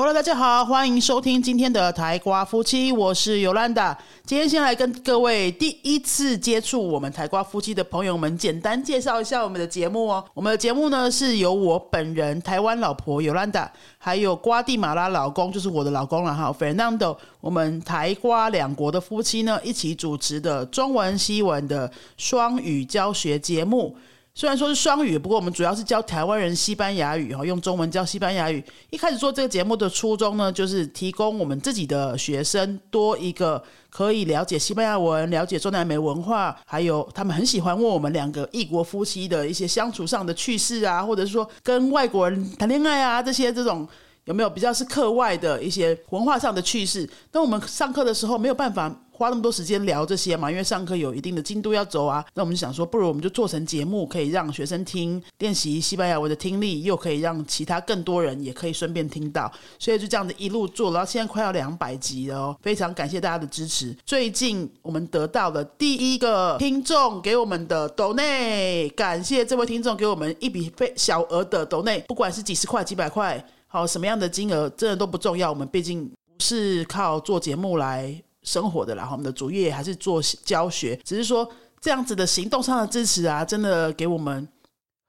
Hello，大家好，欢迎收听今天的台瓜夫妻，我是尤兰达。今天先来跟各位第一次接触我们台瓜夫妻的朋友们，简单介绍一下我们的节目哦。我们的节目呢是由我本人台湾老婆尤兰达，还有瓜地马拉老公，就是我的老公了哈，Fernando，我们台瓜两国的夫妻呢一起主持的中文西文的双语教学节目。虽然说是双语，不过我们主要是教台湾人西班牙语哈，用中文教西班牙语。一开始做这个节目的初衷呢，就是提供我们自己的学生多一个可以了解西班牙文、了解中南美文化，还有他们很喜欢问我们两个异国夫妻的一些相处上的趣事啊，或者是说跟外国人谈恋爱啊这些这种有没有比较是课外的一些文化上的趣事？那我们上课的时候没有办法。花那么多时间聊这些嘛？因为上课有一定的进度要走啊。那我们就想说，不如我们就做成节目，可以让学生听，练习西班牙文的听力，又可以让其他更多人也可以顺便听到。所以就这样子一路做，然后现在快要两百集了哦。非常感谢大家的支持。最近我们得到了第一个听众给我们的抖内，感谢这位听众给我们一笔非小额的抖内，不管是几十块、几百块，好什么样的金额，真的都不重要。我们毕竟不是靠做节目来。生活的啦，我们的主业还是做教学，只是说这样子的行动上的支持啊，真的给我们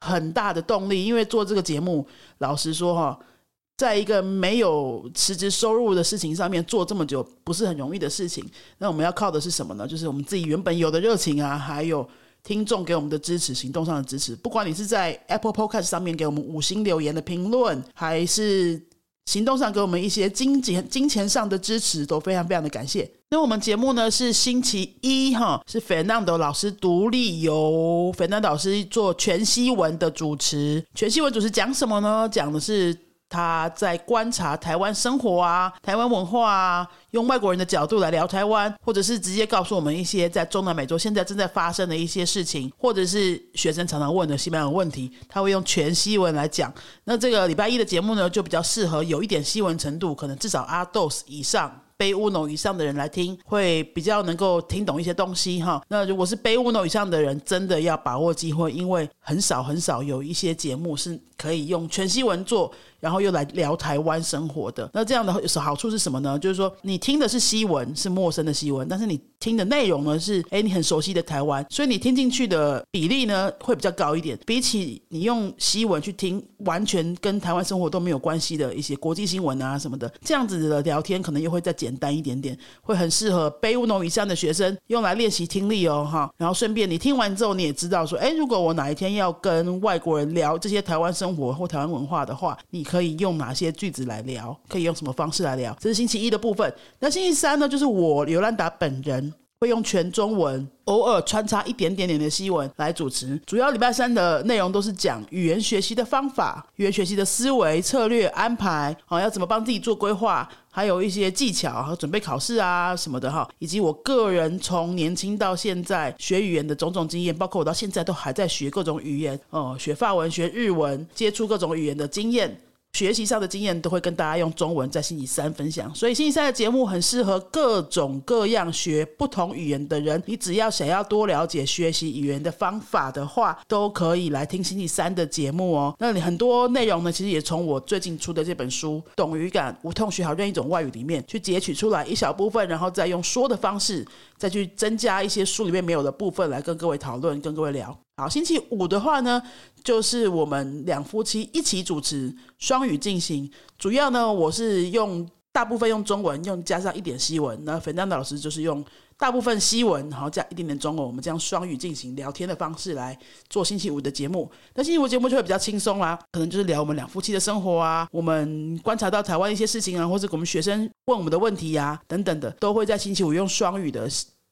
很大的动力。因为做这个节目，老实说哈，在一个没有辞职收入的事情上面做这么久，不是很容易的事情。那我们要靠的是什么呢？就是我们自己原本有的热情啊，还有听众给我们的支持，行动上的支持。不管你是在 Apple Podcast 上面给我们五星留言的评论，还是行动上给我们一些金钱、金钱上的支持，都非常非常的感谢。那我们节目呢是星期一哈，是粉丹岛老师独立由粉丹老师做全西文的主持。全西文主持讲什么呢？讲的是他在观察台湾生活啊、台湾文化啊，用外国人的角度来聊台湾，或者是直接告诉我们一些在中南美洲现在正在发生的一些事情，或者是学生常常问的西班牙问题，他会用全西文来讲。那这个礼拜一的节目呢，就比较适合有一点西文程度，可能至少阿豆以上。背乌诺以上的人来听，会比较能够听懂一些东西哈。那如果是背乌诺以上的人，真的要把握机会，因为很少很少有一些节目是可以用全西文做。然后又来聊台湾生活的，那这样的好处是什么呢？就是说你听的是西文，是陌生的西文，但是你听的内容呢是，哎，你很熟悉的台湾，所以你听进去的比例呢会比较高一点。比起你用西文去听完全跟台湾生活都没有关系的一些国际新闻啊什么的，这样子的聊天可能又会再简单一点点，会很适合背乌农以上的学生用来练习听力哦，哈。然后顺便你听完之后，你也知道说，哎，如果我哪一天要跟外国人聊这些台湾生活或台湾文化的话，你。可以用哪些句子来聊？可以用什么方式来聊？这是星期一的部分。那星期三呢？就是我刘兰达本人会用全中文，偶尔穿插一点点点的西文来主持。主要礼拜三的内容都是讲语言学习的方法、语言学习的思维策略安排，好要怎么帮自己做规划，还有一些技巧和准备考试啊什么的哈，以及我个人从年轻到现在学语言的种种经验，包括我到现在都还在学各种语言哦，学法文、学日文，接触各种语言的经验。学习上的经验都会跟大家用中文在星期三分享，所以星期三的节目很适合各种各样学不同语言的人。你只要想要多了解学习语言的方法的话，都可以来听星期三的节目哦。那你很多内容呢，其实也从我最近出的这本书《懂语感，无痛学好任一种外语》里面去截取出来一小部分，然后再用说的方式，再去增加一些书里面没有的部分来跟各位讨论，跟各位聊。好，星期五的话呢，就是我们两夫妻一起主持双语进行。主要呢，我是用大部分用中文，用加上一点西文。那粉丹的老师就是用大部分西文，然后加一点点中文。我们这样双语进行聊天的方式来做星期五的节目。那星期五节目就会比较轻松啦，可能就是聊我们两夫妻的生活啊，我们观察到台湾一些事情啊，或者我们学生问我们的问题呀，等等的，都会在星期五用双语的。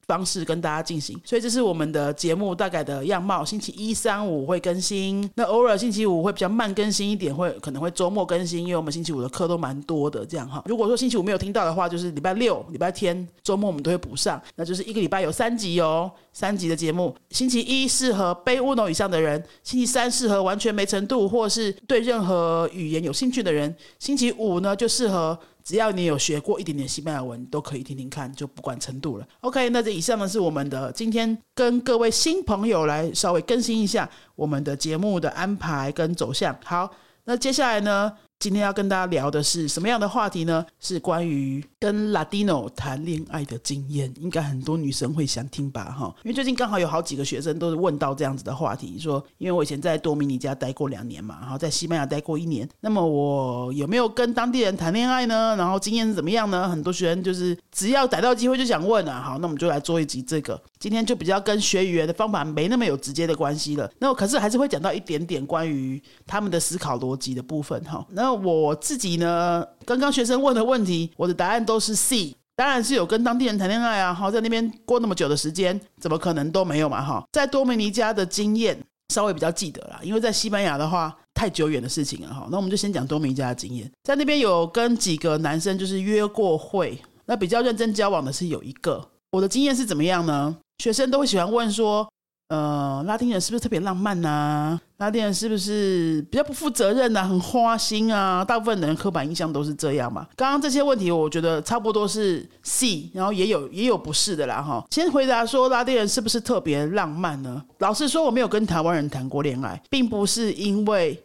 方式跟大家进行，所以这是我们的节目大概的样貌。星期一、三、五会更新，那偶尔星期五会比较慢更新一点，会可能会周末更新，因为我们星期五的课都蛮多的，这样哈。如果说星期五没有听到的话，就是礼拜六、礼拜天、周末我们都会补上，那就是一个礼拜有三集哦，三集的节目。星期一适合背乌龙以上的人，星期三适合完全没程度或是对任何语言有兴趣的人，星期五呢就适合。只要你有学过一点点西班牙文，都可以听听看，就不管程度了。OK，那这以上呢是我们的今天跟各位新朋友来稍微更新一下我们的节目的安排跟走向。好，那接下来呢，今天要跟大家聊的是什么样的话题呢？是关于跟 Latino 谈恋爱的经验，应该很多女生会想听吧？哈，因为最近刚好有好几个学生都是问到这样子的话题，说因为我以前在多米尼加待过两年嘛，然后在西班牙待过一年，那么我有没有跟当地人谈恋爱呢？然后经验是怎么样呢？很多学生就是只要逮到机会就想问啊。好，那我们就来做一集这个，今天就比较跟学语言的方法没那么有直接的关系了。那我可是还是会讲到一点点关于他们的思考逻辑的部分哈。那那我自己呢？刚刚学生问的问题，我的答案都是 C，当然是有跟当地人谈恋爱啊。哈，在那边过那么久的时间，怎么可能都没有嘛？哈，在多米尼加的经验稍微比较记得啦，因为在西班牙的话太久远的事情了。哈，那我们就先讲多米尼加的经验，在那边有跟几个男生就是约过会，那比较认真交往的是有一个。我的经验是怎么样呢？学生都会喜欢问说。呃，拉丁人是不是特别浪漫呐？拉丁人是不是比较不负责任呐？很花心啊？大部分的人刻板印象都是这样嘛。刚刚这些问题，我觉得差不多是 C，然后也有也有不是的啦哈。先回答说拉丁人是不是特别浪漫呢？老实说，我没有跟台湾人谈过恋爱，并不是因为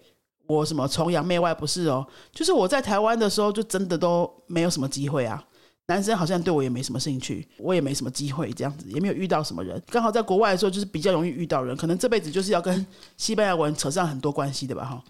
我什么崇洋媚外，不是哦，就是我在台湾的时候就真的都没有什么机会啊。男生好像对我也没什么兴趣，我也没什么机会，这样子也没有遇到什么人。刚好在国外的时候，就是比较容易遇到人，可能这辈子就是要跟西班牙文扯上很多关系的吧，哈。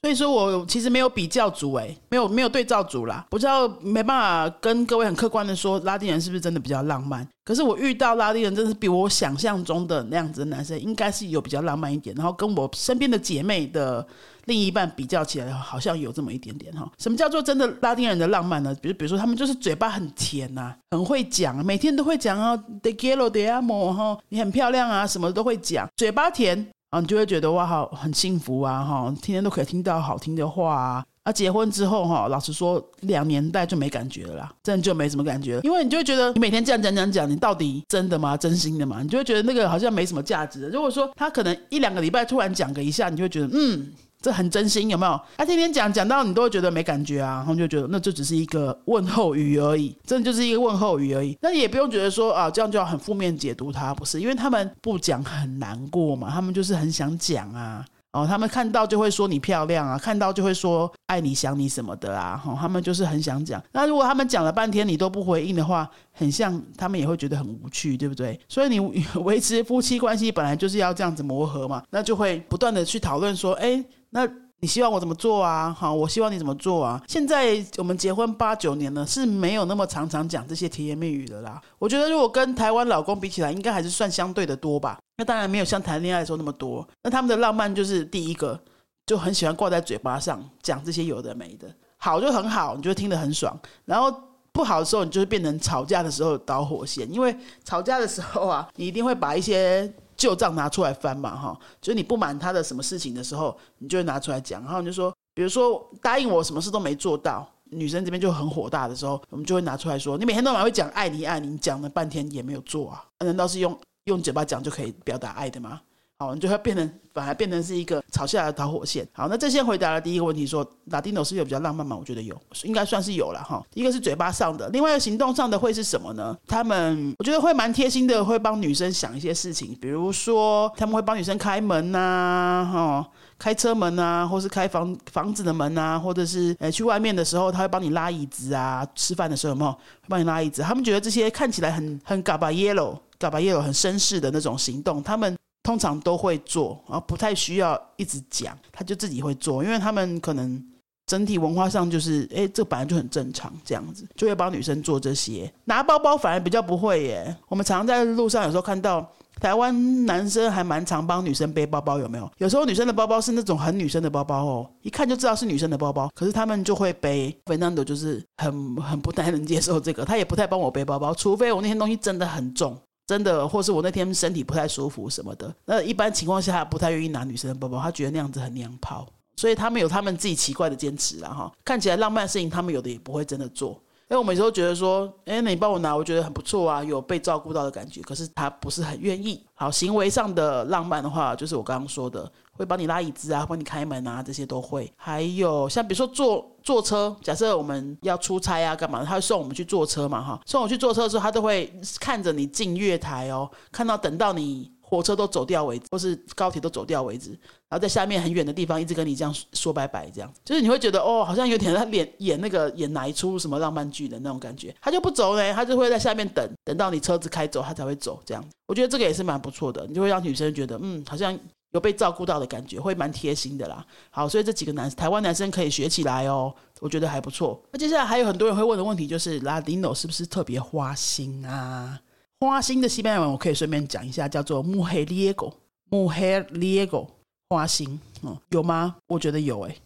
所以说我其实没有比较组，哎，没有没有对照组啦，不知道没办法跟各位很客观的说，拉丁人是不是真的比较浪漫？可是我遇到拉丁人，真是比我想象中的那样子的男生，应该是有比较浪漫一点。然后跟我身边的姐妹的另一半比较起来，好像有这么一点点哈。什么叫做真的拉丁人的浪漫呢？比如比如说他们就是嘴巴很甜呐，很会讲，每天都会讲啊，de quiero de amo 哈，你很漂亮啊，什么都会讲，嘴巴甜。啊，你就会觉得哇，好很幸福啊，哈，天天都可以听到好听的话啊。啊，结婚之后哈，老实说，两年代就没感觉了啦，真的就没什么感觉，因为你就会觉得你每天这样讲讲讲，你到底真的吗？真心的吗？你就会觉得那个好像没什么价值。如果说他可能一两个礼拜突然讲个一下，你就会觉得嗯。这很真心，有没有？他天天讲讲到你都会觉得没感觉啊，然后就觉得那就只是一个问候语而已，真的就是一个问候语而已。那也不用觉得说啊，这样就要很负面解读他，不是？因为他们不讲很难过嘛，他们就是很想讲啊。哦，他们看到就会说你漂亮啊，看到就会说爱你想你什么的啊。哈，他们就是很想讲。那如果他们讲了半天你都不回应的话，很像他们也会觉得很无趣，对不对？所以你 维持夫妻关系本来就是要这样子磨合嘛，那就会不断的去讨论说，哎。那你希望我怎么做啊？好，我希望你怎么做啊？现在我们结婚八九年了，是没有那么常常讲这些甜言蜜语的啦。我觉得如果跟台湾老公比起来，应该还是算相对的多吧。那当然没有像谈恋爱的时候那么多。那他们的浪漫就是第一个就很喜欢挂在嘴巴上讲这些有的没的，好就很好，你就会听得很爽。然后不好的时候，你就会变成吵架的时候导火线，因为吵架的时候啊，你一定会把一些。旧账拿出来翻嘛，哈，就是你不满他的什么事情的时候，你就会拿出来讲，然后你就说，比如说答应我什么事都没做到，女生这边就很火大的时候，我们就会拿出来说，你每天都蛮会讲爱你爱你，讲了半天也没有做啊，难道是用用嘴巴讲就可以表达爱的吗？好，你就会变成反而变成是一个吵架的导火线。好，那这先回答了第一个问题，说拉丁 o 是有比较浪漫吗？我觉得有，应该算是有了哈。一个是嘴巴上的，另外一个行动上的会是什么呢？他们我觉得会蛮贴心的，会帮女生想一些事情，比如说他们会帮女生开门呐，哈，开车门呐，或是开房房子的门呐，或者是呃去外面的时候，他会帮你拉椅子啊，吃饭的时候有没有会帮你拉椅子？他们觉得这些看起来很很 gaballero，gaballero 很绅士的那种行动，他们。通常都会做，然后不太需要一直讲，他就自己会做，因为他们可能整体文化上就是，哎，这本来就很正常，这样子就会帮女生做这些。拿包包反而比较不会耶。我们常常在路上有时候看到台湾男生还蛮常帮女生背包包，有没有？有时候女生的包包是那种很女生的包包哦，一看就知道是女生的包包，可是他们就会背。Fernando 就是很很不太能接受这个，他也不太帮我背包包，除非我那些东西真的很重。真的，或是我那天身体不太舒服什么的，那一般情况下他不太愿意拿女生的包包，他觉得那样子很娘炮，所以他们有他们自己奇怪的坚持了哈。看起来浪漫的事情，他们有的也不会真的做。因为我们有时候觉得说，哎，你帮我拿，我觉得很不错啊，有被照顾到的感觉。可是他不是很愿意。好，行为上的浪漫的话，就是我刚刚说的，会帮你拉椅子啊，帮你开门啊，这些都会。还有像比如说坐坐车，假设我们要出差啊，干嘛？他会送我们去坐车嘛，哈，送我去坐车的时候，他都会看着你进月台哦，看到等到你。火车都走掉为止，或是高铁都走掉为止，然后在下面很远的地方一直跟你这样说拜拜，这样就是你会觉得哦，好像有点在演演那个演哪一出什么浪漫剧的那种感觉。他就不走呢，他就会在下面等，等到你车子开走，他才会走。这样，我觉得这个也是蛮不错的，你就会让女生觉得嗯，好像。有被照顾到的感觉，会蛮贴心的啦。好，所以这几个男台湾男生可以学起来哦，我觉得还不错。那接下来还有很多人会问的问题，就是拉丁 o 是不是特别花心啊？花心的西班牙文我可以顺便讲一下，叫做 mujeriego，mujeriego，花心嗯，有吗？我觉得有诶，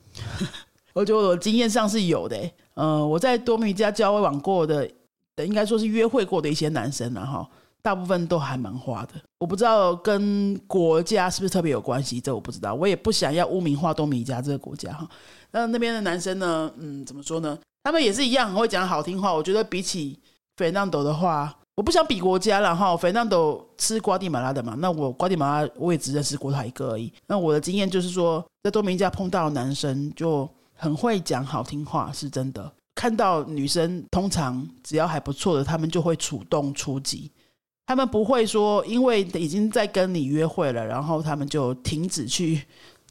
我觉得我经验上是有的。呃，我在多米加交往过的，应该说是约会过的一些男生了哈。大部分都还蛮花的，我不知道跟国家是不是特别有关系，这我不知道，我也不想要污名化多米加这个国家哈。那那边的男生呢，嗯，怎么说呢？他们也是一样很会讲好听话。我觉得比起费南斗的话，我不想比国家了哈。费南斗是瓜地马拉的嘛，那我瓜地马拉我也只认识过他一个而已。那我的经验就是说，在多米加碰到男生就很会讲好听话，是真的。看到女生，通常只要还不错的，他们就会主动出击。他们不会说，因为已经在跟你约会了，然后他们就停止去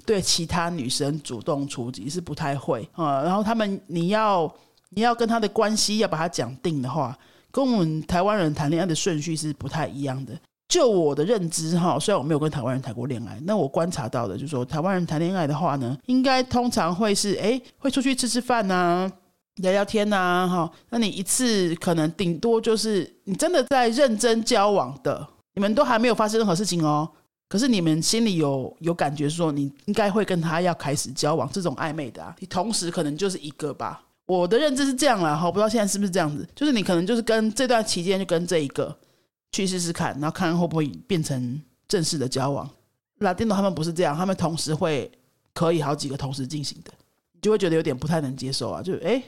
对其他女生主动出击，是不太会啊。然后他们，你要你要跟他的关系要把他讲定的话，跟我们台湾人谈恋爱的顺序是不太一样的。就我的认知哈，虽然我没有跟台湾人谈过恋爱，那我观察到的就是说，台湾人谈恋爱的话呢，应该通常会是哎，会出去吃吃饭呐。聊聊天呐，哈，那你一次可能顶多就是你真的在认真交往的，你们都还没有发生任何事情哦，可是你们心里有有感觉说你应该会跟他要开始交往，这种暧昧的啊，你同时可能就是一个吧。我的认知是这样啦，哈，不知道现在是不是这样子，就是你可能就是跟这段期间就跟这一个去试试看，然后看看会不会变成正式的交往。拉丁诺他们不是这样，他们同时会可以好几个同时进行的，你就会觉得有点不太能接受啊，就哎。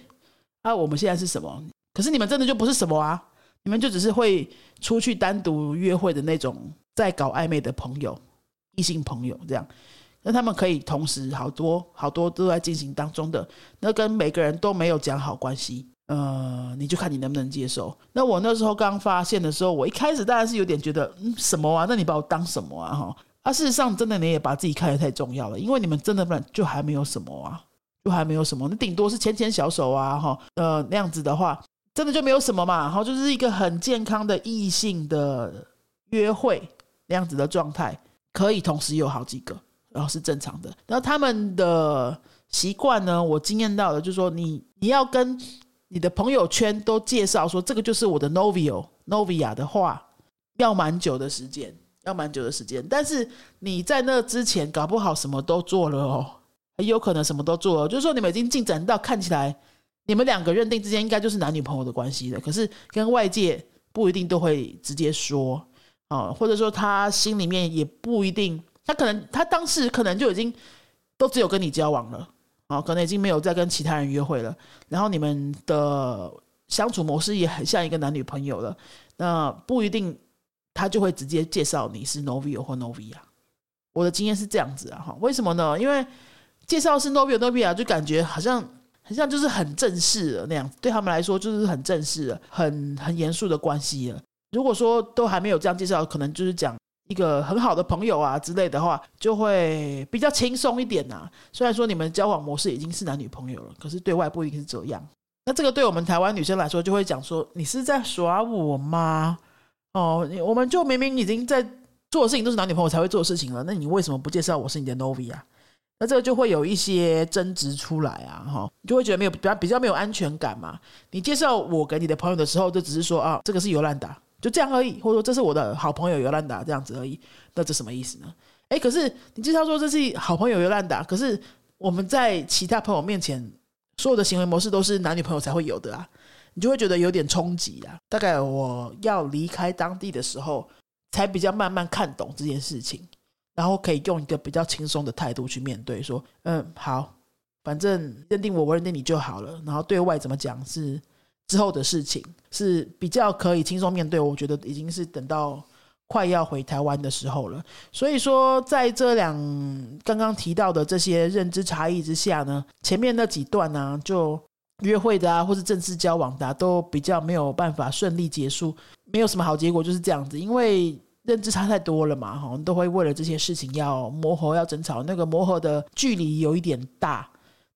啊，我们现在是什么？可是你们真的就不是什么啊？你们就只是会出去单独约会的那种，在搞暧昧的朋友，异性朋友这样。那他们可以同时好多好多都在进行当中的，那跟每个人都没有讲好关系，呃，你就看你能不能接受。那我那时候刚发现的时候，我一开始当然是有点觉得，嗯，什么啊？那你把我当什么啊？哈，啊，事实上真的你也把自己看得太重要了，因为你们真的不然就还没有什么啊。就还没有什么，那顶多是牵牵小手啊，哈，呃，那样子的话，真的就没有什么嘛，好，就是一个很健康的异性的约会那样子的状态，可以同时有好几个，然后是正常的。然后他们的习惯呢，我经验到的，就是说你你要跟你的朋友圈都介绍说这个就是我的 novio novia 的话，要蛮久的时间，要蛮久的时间。但是你在那之前，搞不好什么都做了哦。很有可能什么都做了，就是说你们已经进展到看起来你们两个认定之间应该就是男女朋友的关系了。可是跟外界不一定都会直接说啊，或者说他心里面也不一定，他可能他当时可能就已经都只有跟你交往了啊，可能已经没有再跟其他人约会了。然后你们的相处模式也很像一个男女朋友了，那不一定他就会直接介绍你是 novio 或 novia。我的经验是这样子啊，哈，为什么呢？因为介绍是 Novia Novia，就感觉好像很像就是很正式的那样，对他们来说就是很正式、很很严肃的关系了。如果说都还没有这样介绍，可能就是讲一个很好的朋友啊之类的话，就会比较轻松一点呐。虽然说你们交往模式已经是男女朋友了，可是对外不一定是这样。那这个对我们台湾女生来说，就会讲说你是在耍我吗？哦，我们就明明已经在做的事情都是男女朋友才会做的事情了，那你为什么不介绍我是你的 Novia？那这个就会有一些争执出来啊，哈，你就会觉得没有比较比较没有安全感嘛。你介绍我给你的朋友的时候，就只是说啊，这个是尤兰达，就这样而已，或者说这是我的好朋友尤兰达这样子而已。那这什么意思呢？哎，可是你介绍说这是好朋友尤兰达，可是我们在其他朋友面前所有的行为模式都是男女朋友才会有的啊，你就会觉得有点冲击啊。大概我要离开当地的时候，才比较慢慢看懂这件事情。然后可以用一个比较轻松的态度去面对，说，嗯，好，反正认定我，我认定你就好了。然后对外怎么讲是之后的事情，是比较可以轻松面对。我觉得已经是等到快要回台湾的时候了。所以说，在这两刚刚提到的这些认知差异之下呢，前面那几段呢，就约会的啊，或是正式交往的，都比较没有办法顺利结束，没有什么好结果，就是这样子，因为。认知差太多了嘛，哈，都会为了这些事情要磨合、要争吵，那个磨合的距离有一点大，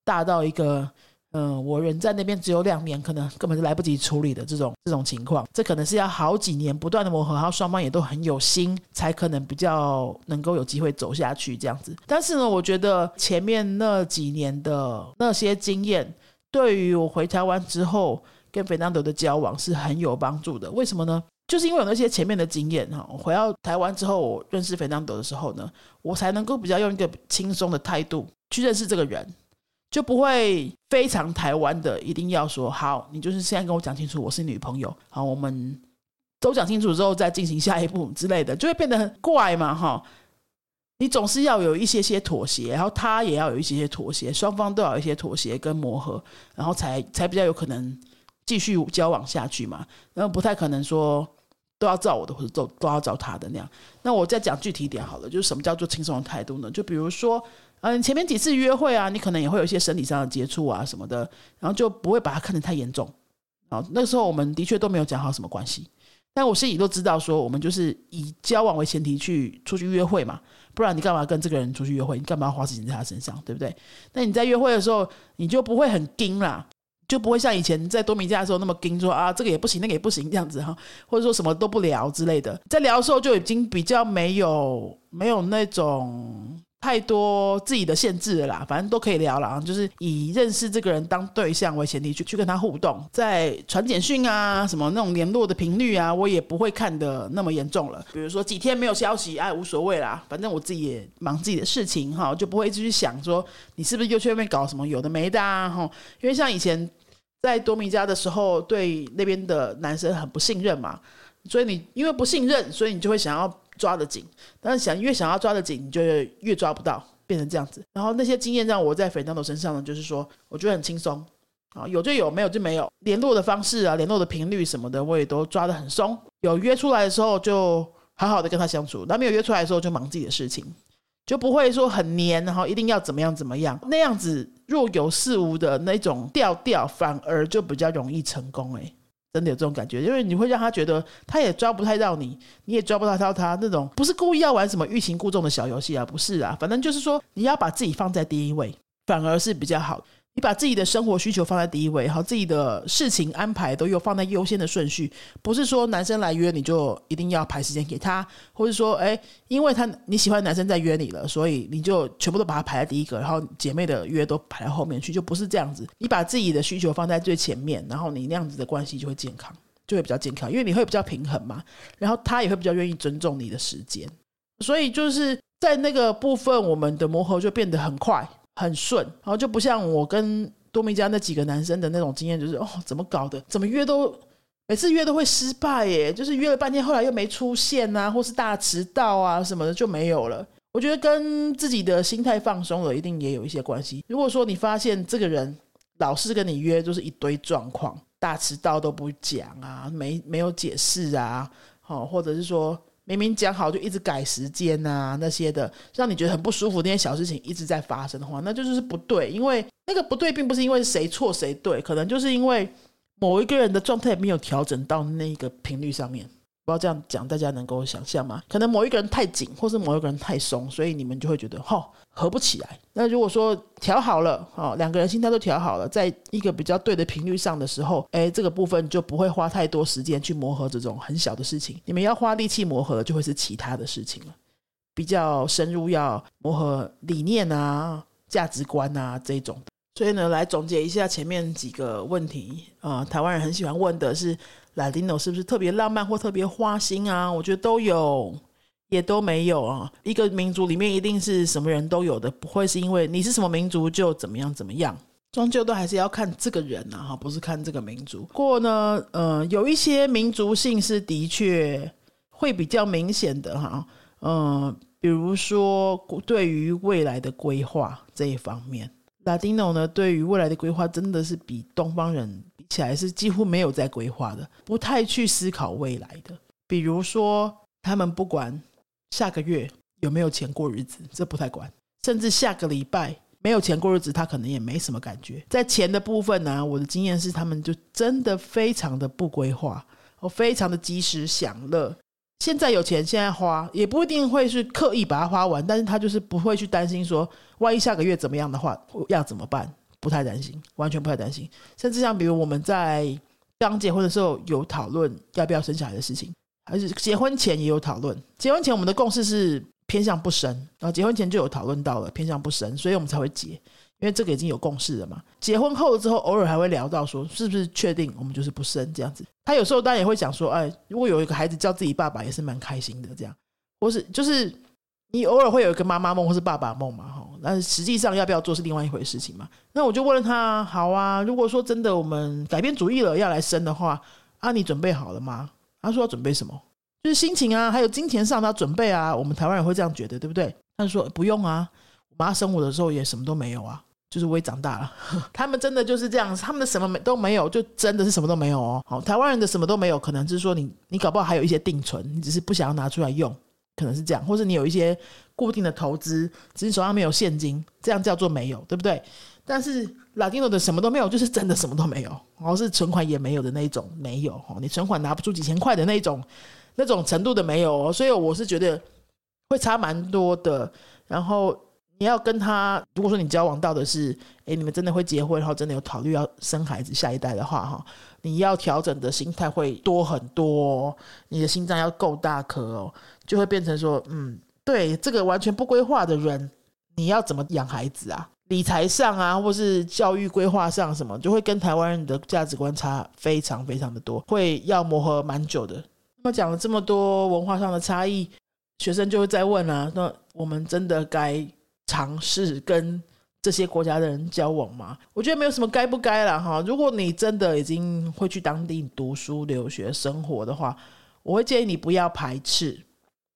大到一个。嗯，我人在那边只有两年，可能根本就来不及处理的这种这种情况，这可能是要好几年不断的磨合，然后双方也都很有心，才可能比较能够有机会走下去这样子。但是呢，我觉得前面那几年的那些经验，对于我回台湾之后跟菲南德的交往是很有帮助的。为什么呢？就是因为有那些前面的经验哈，回到台湾之后，我认识菲南德的时候呢，我才能够比较用一个轻松的态度去认识这个人。就不会非常台湾的，一定要说好，你就是现在跟我讲清楚，我是女朋友，好，我们都讲清楚之后再进行下一步之类的，就会变得很怪嘛，哈。你总是要有一些些妥协，然后他也要有一些些妥协，双方都要有一些妥协跟磨合，然后才才比较有可能继续交往下去嘛。然后不太可能说都要照我的或者都都要照他的那样。那我再讲具体点好了，就是什么叫做轻松的态度呢？就比如说。嗯，前面几次约会啊，你可能也会有一些身体上的接触啊什么的，然后就不会把它看得太严重。好，那时候我们的确都没有讲好什么关系，但我心里都知道说，我们就是以交往为前提去出去约会嘛，不然你干嘛跟这个人出去约会？你干嘛花时间在他身上，对不对？那你在约会的时候，你就不会很惊啦，就不会像以前在多米加的时候那么惊，说啊这个也不行，那个也不行这样子哈，或者说什么都不聊之类的。在聊的时候就已经比较没有没有那种。太多自己的限制了啦，反正都可以聊了啊，就是以认识这个人当对象为前提去去跟他互动，在传简讯啊什么那种联络的频率啊，我也不会看的那么严重了。比如说几天没有消息，哎，无所谓啦，反正我自己也忙自己的事情哈，就不会一直去想说你是不是又去外面搞什么有的没的啊哈。因为像以前在多米加的时候，对那边的男生很不信任嘛，所以你因为不信任，所以你就会想要。抓得紧，但是想越想要抓得紧，你就越抓不到，变成这样子。然后那些经验让我在斐当头身上呢，就是说我觉得很轻松啊，有就有，没有就没有。联络的方式啊，联络的频率什么的，我也都抓得很松。有约出来的时候，就好好的跟他相处；那没有约出来的时候，就忙自己的事情，就不会说很黏，然后一定要怎么样怎么样。那样子若有似无的那种调调，反而就比较容易成功诶。真的有这种感觉，因为你会让他觉得他也抓不太到你，你也抓不到到他那种不是故意要玩什么欲擒故纵的小游戏啊，不是啊，反正就是说你要把自己放在第一位，反而是比较好。你把自己的生活需求放在第一位，好，自己的事情安排都有放在优先的顺序，不是说男生来约你就一定要排时间给他，或者说，哎，因为他你喜欢男生在约你了，所以你就全部都把他排在第一个，然后姐妹的约都排在后面去，就不是这样子。你把自己的需求放在最前面，然后你那样子的关系就会健康，就会比较健康，因为你会比较平衡嘛，然后他也会比较愿意尊重你的时间，所以就是在那个部分，我们的磨合就变得很快。很顺，然后就不像我跟多米加那几个男生的那种经验，就是哦，怎么搞的？怎么约都每次约都会失败耶？就是约了半天，后来又没出现啊，或是大迟到啊什么的就没有了。我觉得跟自己的心态放松了，一定也有一些关系。如果说你发现这个人老是跟你约，就是一堆状况，大迟到都不讲啊，没没有解释啊，好，或者是说。明明讲好就一直改时间啊，那些的让你觉得很不舒服，那些小事情一直在发生的话，那就是不对。因为那个不对，并不是因为谁错谁对，可能就是因为某一个人的状态没有调整到那个频率上面。不要这样讲，大家能够想象吗？可能某一个人太紧，或是某一个人太松，所以你们就会觉得哈合不起来。那如果说调好了，哦，两个人心态都调好了，在一个比较对的频率上的时候，哎，这个部分就不会花太多时间去磨合这种很小的事情。你们要花力气磨合，就会是其他的事情了，比较深入要磨合理念啊、价值观啊这种。所以呢，来总结一下前面几个问题啊，台湾人很喜欢问的是。拉丁是不是特别浪漫或特别花心啊？我觉得都有，也都没有啊。一个民族里面一定是什么人都有的，不会是因为你是什么民族就怎么样怎么样，终究都还是要看这个人啊，哈，不是看这个民族。不过呢，呃，有一些民族性是的确会比较明显的哈，嗯，比如说对于未来的规划这一方面，拉丁诺呢对于未来的规划真的是比东方人。起来是几乎没有在规划的，不太去思考未来的。比如说，他们不管下个月有没有钱过日子，这不太管。甚至下个礼拜没有钱过日子，他可能也没什么感觉。在钱的部分呢，我的经验是，他们就真的非常的不规划，我，非常的及时享乐。现在有钱现在花，也不一定会是刻意把它花完，但是他就是不会去担心说，万一下个月怎么样的话要怎么办，不太担心，完全不太担心。甚至像比如我们在刚结婚的时候有讨论要不要生小孩的事情，还是结婚前也有讨论。结婚前我们的共识是偏向不生，然后结婚前就有讨论到了偏向不生，所以我们才会结。因为这个已经有共识了嘛，结婚后之后，偶尔还会聊到说，是不是确定我们就是不生这样子。他有时候当然也会讲说，哎，如果有一个孩子叫自己爸爸，也是蛮开心的这样。或是就是你偶尔会有一个妈妈梦或是爸爸梦嘛，哈，但是实际上要不要做是另外一回事情嘛。那我就问了他，好啊，如果说真的我们改变主意了要来生的话，啊，你准备好了吗？他说要准备什么？就是心情啊，还有金钱上他准备啊。我们台湾人会这样觉得，对不对？他说不用啊，我妈生我的时候也什么都没有啊。就是我也长大了，他们真的就是这样，他们的什么没都没有，就真的是什么都没有哦。好，台湾人的什么都没有，可能就是说你你搞不好还有一些定存，你只是不想要拿出来用，可能是这样，或者你有一些固定的投资，只是手上没有现金，这样叫做没有，对不对？但是拉丁诺的什么都没有，就是真的什么都没有，然后是存款也没有的那一种没有哦，你存款拿不出几千块的那种那种程度的没有哦，所以我是觉得会差蛮多的，然后。你要跟他，如果说你交往到的是，哎，你们真的会结婚，然后真的有考虑要生孩子下一代的话，哈，你要调整的心态会多很多，你的心脏要够大颗哦，就会变成说，嗯，对，这个完全不规划的人，你要怎么养孩子啊？理财上啊，或是教育规划上什么，就会跟台湾人的价值观差非常非常的多，会要磨合蛮久的。那么讲了这么多文化上的差异，学生就会再问啊，那我们真的该？尝试跟这些国家的人交往吗？我觉得没有什么该不该了哈。如果你真的已经会去当地读书、留学、生活的话，我会建议你不要排斥，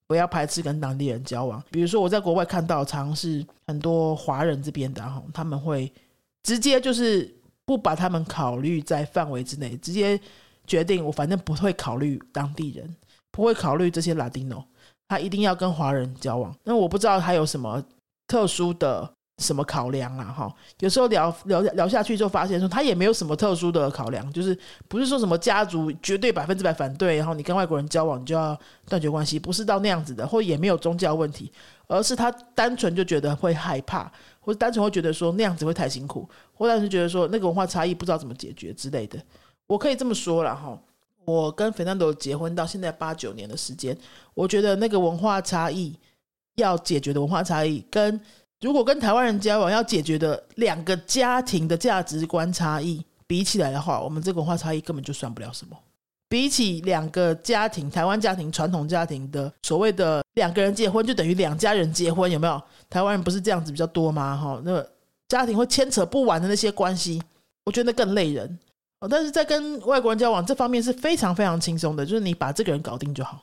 不要排斥跟当地人交往。比如说我在国外看到，常是很多华人这边的哈，他们会直接就是不把他们考虑在范围之内，直接决定我反正不会考虑当地人，不会考虑这些拉丁诺，他一定要跟华人交往。那我不知道他有什么。特殊的什么考量啊？哈，有时候聊聊聊下去，就发现说他也没有什么特殊的考量，就是不是说什么家族绝对百分之百反对，然后你跟外国人交往你就要断绝关系，不是到那样子的，或也没有宗教问题，而是他单纯就觉得会害怕，或者单纯会觉得说那样子会太辛苦，或者是觉得说那个文化差异不知道怎么解决之类的。我可以这么说了哈，我跟费南多结婚到现在八九年的时间，我觉得那个文化差异。要解决的文化差异，跟如果跟台湾人交往要解决的两个家庭的价值观差异比起来的话，我们这个文化差异根本就算不了什么。比起两个家庭，台湾家庭传统家庭的所谓的两个人结婚就等于两家人结婚，有没有？台湾人不是这样子比较多吗？哈，那家庭会牵扯不完的那些关系，我觉得更累人。哦，但是在跟外国人交往这方面是非常非常轻松的，就是你把这个人搞定就好，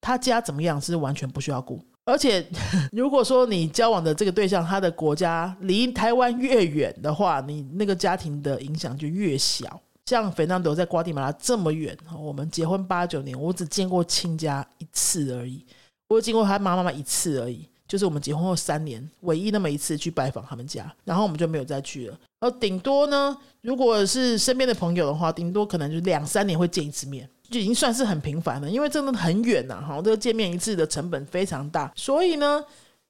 他家怎么样是完全不需要顾。而且，如果说你交往的这个对象，他的国家离台湾越远的话，你那个家庭的影响就越小。像费南德在瓜地马拉这么远，我们结婚八九年，我只见过亲家一次而已，我见过他妈妈一次而已，就是我们结婚后三年唯一那么一次去拜访他们家，然后我们就没有再去了。而顶多呢，如果是身边的朋友的话，顶多可能就两三年会见一次面。就已经算是很频繁了，因为真的很远呐，哈，这个见面一次的成本非常大，所以呢，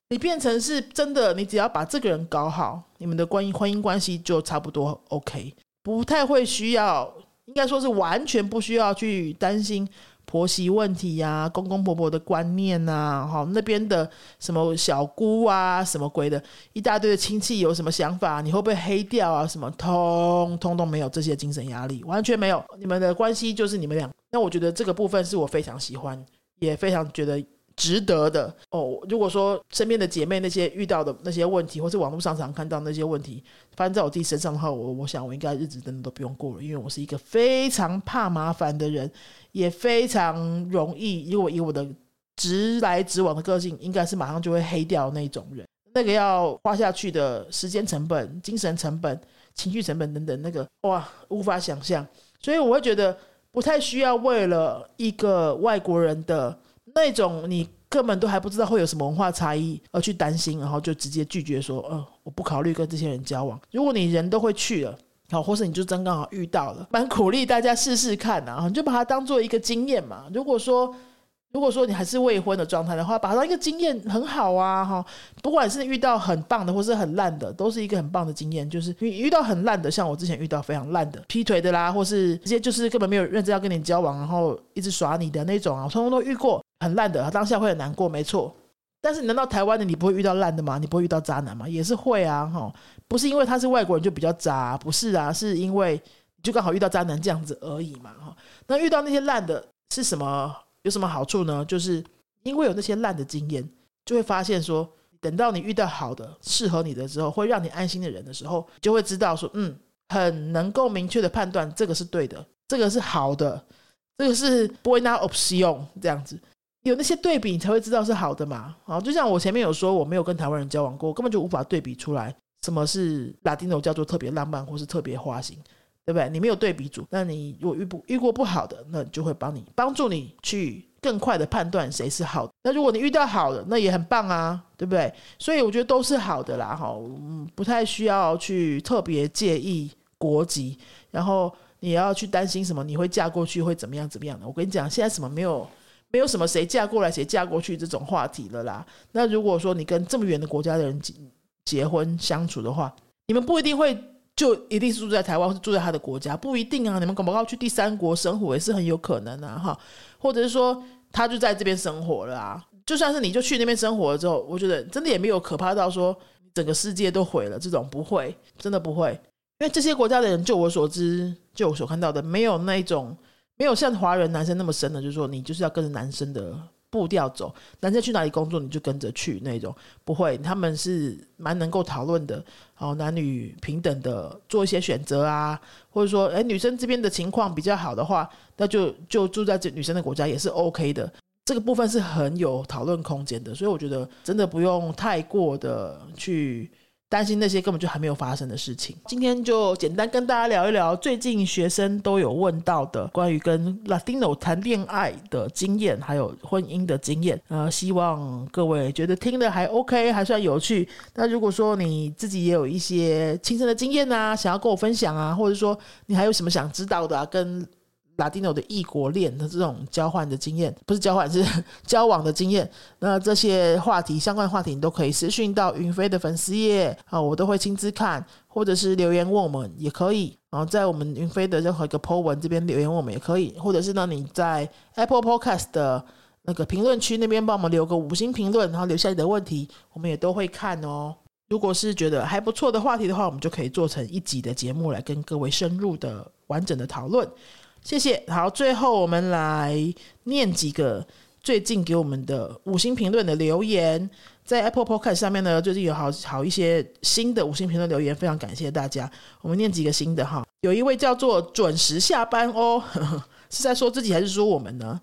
你变成是真的，你只要把这个人搞好，你们的关系婚姻关系就差不多 OK，不太会需要，应该说是完全不需要去担心。婆媳问题呀，公公婆婆的观念呐，哈，那边的什么小姑啊，什么鬼的，一大堆的亲戚有什么想法，你会不会黑掉啊？什么通通都没有这些精神压力，完全没有。你们的关系就是你们俩，那我觉得这个部分是我非常喜欢，也非常觉得。值得的哦。如果说身边的姐妹那些遇到的那些问题，或是网络上常看到那些问题，发生在我自己身上的话，我我想我应该日子真的都不用过了，因为我是一个非常怕麻烦的人，也非常容易，如果以我的直来直往的个性，应该是马上就会黑掉那种人。那个要花下去的时间成本、精神成本、情绪成本等等，那个哇，无法想象。所以我会觉得不太需要为了一个外国人的。那种你根本都还不知道会有什么文化差异而去担心，然后就直接拒绝说，呃，我不考虑跟这些人交往。如果你人都会去了，好，或是你就真刚好遇到了，蛮鼓励大家试试看啊，你就把它当做一个经验嘛。如果说如果说你还是未婚的状态的话，把它一个经验很好啊，哈，不管是遇到很棒的或是很烂的，都是一个很棒的经验。就是你遇到很烂的，像我之前遇到非常烂的劈腿的啦，或是直接就是根本没有认真要跟你交往，然后一直耍你的那种啊，通通都遇过很烂的，当下会很难过，没错。但是难道台湾的你不会遇到烂的吗？你不会遇到渣男吗？也是会啊，哈，不是因为他是外国人就比较渣，不是啊，是因为就刚好遇到渣男这样子而已嘛，哈。那遇到那些烂的是什么？有什么好处呢？就是因为有那些烂的经验，就会发现说，等到你遇到好的、适合你的时候，会让你安心的人的时候，就会知道说，嗯，很能够明确的判断这个是对的，这个是好的，这个是 boy now option 这样子。有那些对比，你才会知道是好的嘛。好，就像我前面有说，我没有跟台湾人交往过，根本就无法对比出来什么是拉丁 o 叫做特别浪漫或是特别花心。对不对？你没有对比组，那你如果遇不遇过不好的，那就会帮你帮助你去更快的判断谁是好的。那如果你遇到好的，那也很棒啊，对不对？所以我觉得都是好的啦，哈，嗯，不太需要去特别介意国籍，然后你要去担心什么，你会嫁过去会怎么样怎么样的？我跟你讲，现在什么没有没有什么谁嫁过来谁嫁过去这种话题了啦。那如果说你跟这么远的国家的人结结婚相处的话，你们不一定会。就一定是住在台湾，或是住在他的国家，不一定啊。你们搞不好去第三国生活也是很有可能啊，哈。或者是说，他就在这边生活了啊。就算是你就去那边生活了之后，我觉得真的也没有可怕到说整个世界都毁了这种，不会，真的不会。因为这些国家的人，就我所知，就我所看到的，没有那种，没有像华人男生那么深的，就是说你就是要跟着男生的。步调走，男生去哪里工作你就跟着去那种，不会，他们是蛮能够讨论的，哦，男女平等的做一些选择啊，或者说，哎，女生这边的情况比较好的话，那就就住在这女生的国家也是 OK 的，这个部分是很有讨论空间的，所以我觉得真的不用太过的去。担心那些根本就还没有发生的事情。今天就简单跟大家聊一聊最近学生都有问到的关于跟 Latino 谈恋爱的经验，还有婚姻的经验。呃，希望各位觉得听的还 OK，还算有趣。那如果说你自己也有一些亲身的经验啊，想要跟我分享啊，或者说你还有什么想知道的啊，跟拉丁诺的异国恋的这种交换的经验，不是交换 是交往的经验。那这些话题相关话题，你都可以私讯到云飞的粉丝页啊，我都会亲自看，或者是留言问我们也可以。然后在我们云飞的任何一个 po 文这边留言问我们也可以，或者是呢你在 Apple Podcast 的那个评论区那边帮我们留个五星评论，然后留下你的问题，我们也都会看哦。如果是觉得还不错的话题的话，我们就可以做成一集的节目来跟各位深入的完整的讨论。谢谢。好，最后我们来念几个最近给我们的五星评论的留言。在 Apple Podcast 上面呢，最近有好好一些新的五星评论留言，非常感谢大家。我们念几个新的哈。有一位叫做准时下班哦，是在说自己还是说我们呢？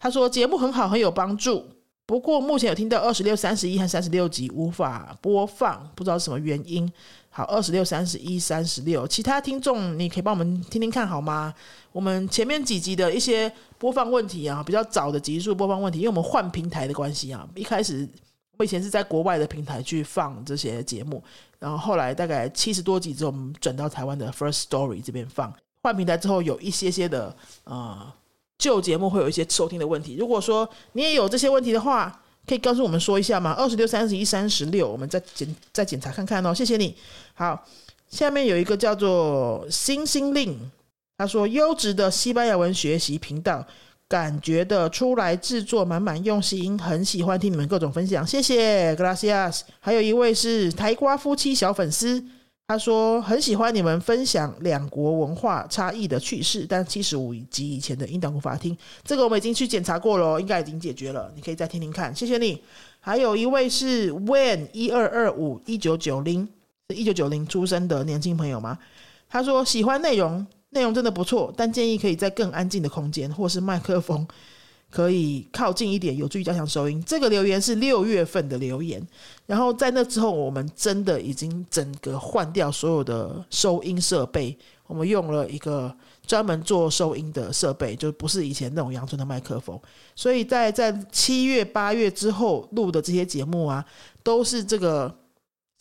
他说节目很好，很有帮助。不过目前有听到二十六、三十一和三十六集无法播放，不知道什么原因。好，二十六、三十一、三十六，其他听众你可以帮我们听听看好吗？我们前面几集的一些播放问题啊，比较早的集数播放问题，因为我们换平台的关系啊，一开始我以前是在国外的平台去放这些节目，然后后来大概七十多集之后，我们转到台湾的 First Story 这边放。换平台之后，有一些些的呃旧节目会有一些收听的问题。如果说你也有这些问题的话，可以告诉我们说一下吗？二十六、三十一、三十六，我们再检再检查看看哦。谢谢你。好，下面有一个叫做星星令，他说优质的西班牙文学习频道，感觉的出来制作满满用心，很喜欢听你们各种分享，谢谢，Gracias。还有一位是台瓜夫妻小粉丝。他说很喜欢你们分享两国文化差异的趣事，但七十五集以前的音档无法听，这个我们已经去检查过了，应该已经解决了，你可以再听听看，谢谢你。还有一位是 When 一二二五一九九零，是一九九零出生的年轻朋友吗？他说喜欢内容，内容真的不错，但建议可以在更安静的空间或是麦克风。可以靠近一点，有助于加强收音。这个留言是六月份的留言，然后在那之后，我们真的已经整个换掉所有的收音设备，我们用了一个专门做收音的设备，就不是以前那种阳春的麦克风。所以在在七月、八月之后录的这些节目啊，都是这个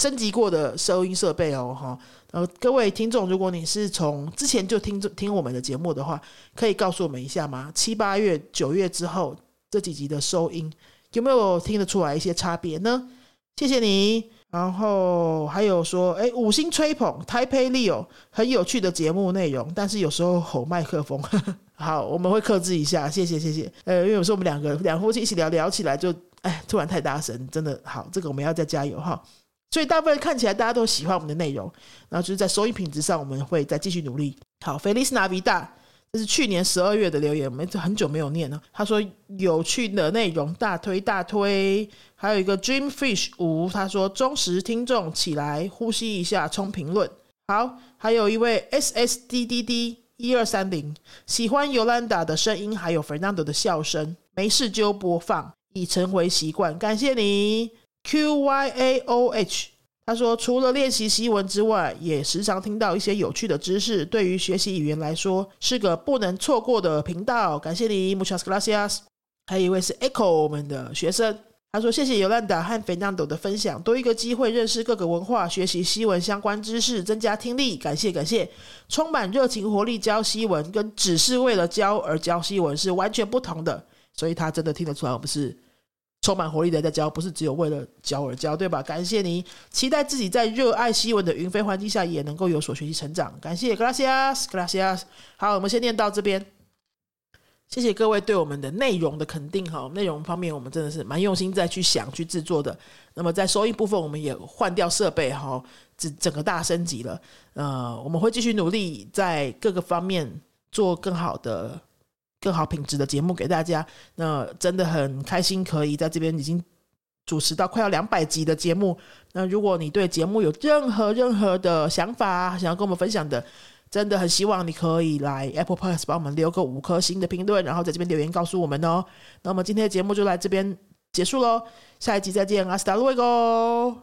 升级过的收音设备哦，哈。呃，各位听众，如果你是从之前就听着听我们的节目的话，可以告诉我们一下吗？七八月、九月之后这几集的收音，有没有听得出来一些差别呢？谢谢你。然后还有说，哎，五星吹捧台北 Leo 很有趣的节目内容，但是有时候吼麦克风。好，我们会克制一下，谢谢谢谢。呃，因为有时候我们两个两夫妻一起聊聊起来，就哎突然太大声，真的好，这个我们要再加油哈。所以大部分看起来大家都喜欢我们的内容，然后就是在收音品质上，我们会再继续努力。好，Feliz Navidad。这是去年十二月的留言，我们很久没有念了。他说有趣的内容大推大推，还有一个 Dreamfish 五，他说忠实听众起来呼吸一下冲评论。好，还有一位 SSDDD 一二三零，喜欢尤兰达的声音，还有 Fernando 的笑声，没事就播放，已成为习惯。感谢你 QYAOH。他说：“除了练习西文之外，也时常听到一些有趣的知识。对于学习语言来说，是个不能错过的频道。感谢你，muchas gracias。”还有一位是 Echo 我们的学生，他说：“谢谢尤兰达和 Fernando 的分享，多一个机会认识各个文化，学习西文相关知识，增加听力。感谢感谢，充满热情活力教西文，跟只是为了教而教西文是完全不同的。所以他真的听得出来，我们是。”充满活力的在教，不是只有为了教而教，对吧？感谢你，期待自己在热爱西文的云飞环境下也能够有所学习成长。感谢，Gracias，Gracias。好，我们先念到这边。谢谢各位对我们的内容的肯定哈，内容方面我们真的是蛮用心在去想去制作的。那么在收音部分，我们也换掉设备哈，整整个大升级了。呃，我们会继续努力在各个方面做更好的。更好品质的节目给大家，那真的很开心，可以在这边已经主持到快要两百集的节目。那如果你对节目有任何任何的想法，想要跟我们分享的，真的很希望你可以来 Apple Plus 帮我们留个五颗星的评论，然后在这边留言告诉我们哦。那我们今天的节目就来这边结束喽，下一集再见，阿斯达路维哥。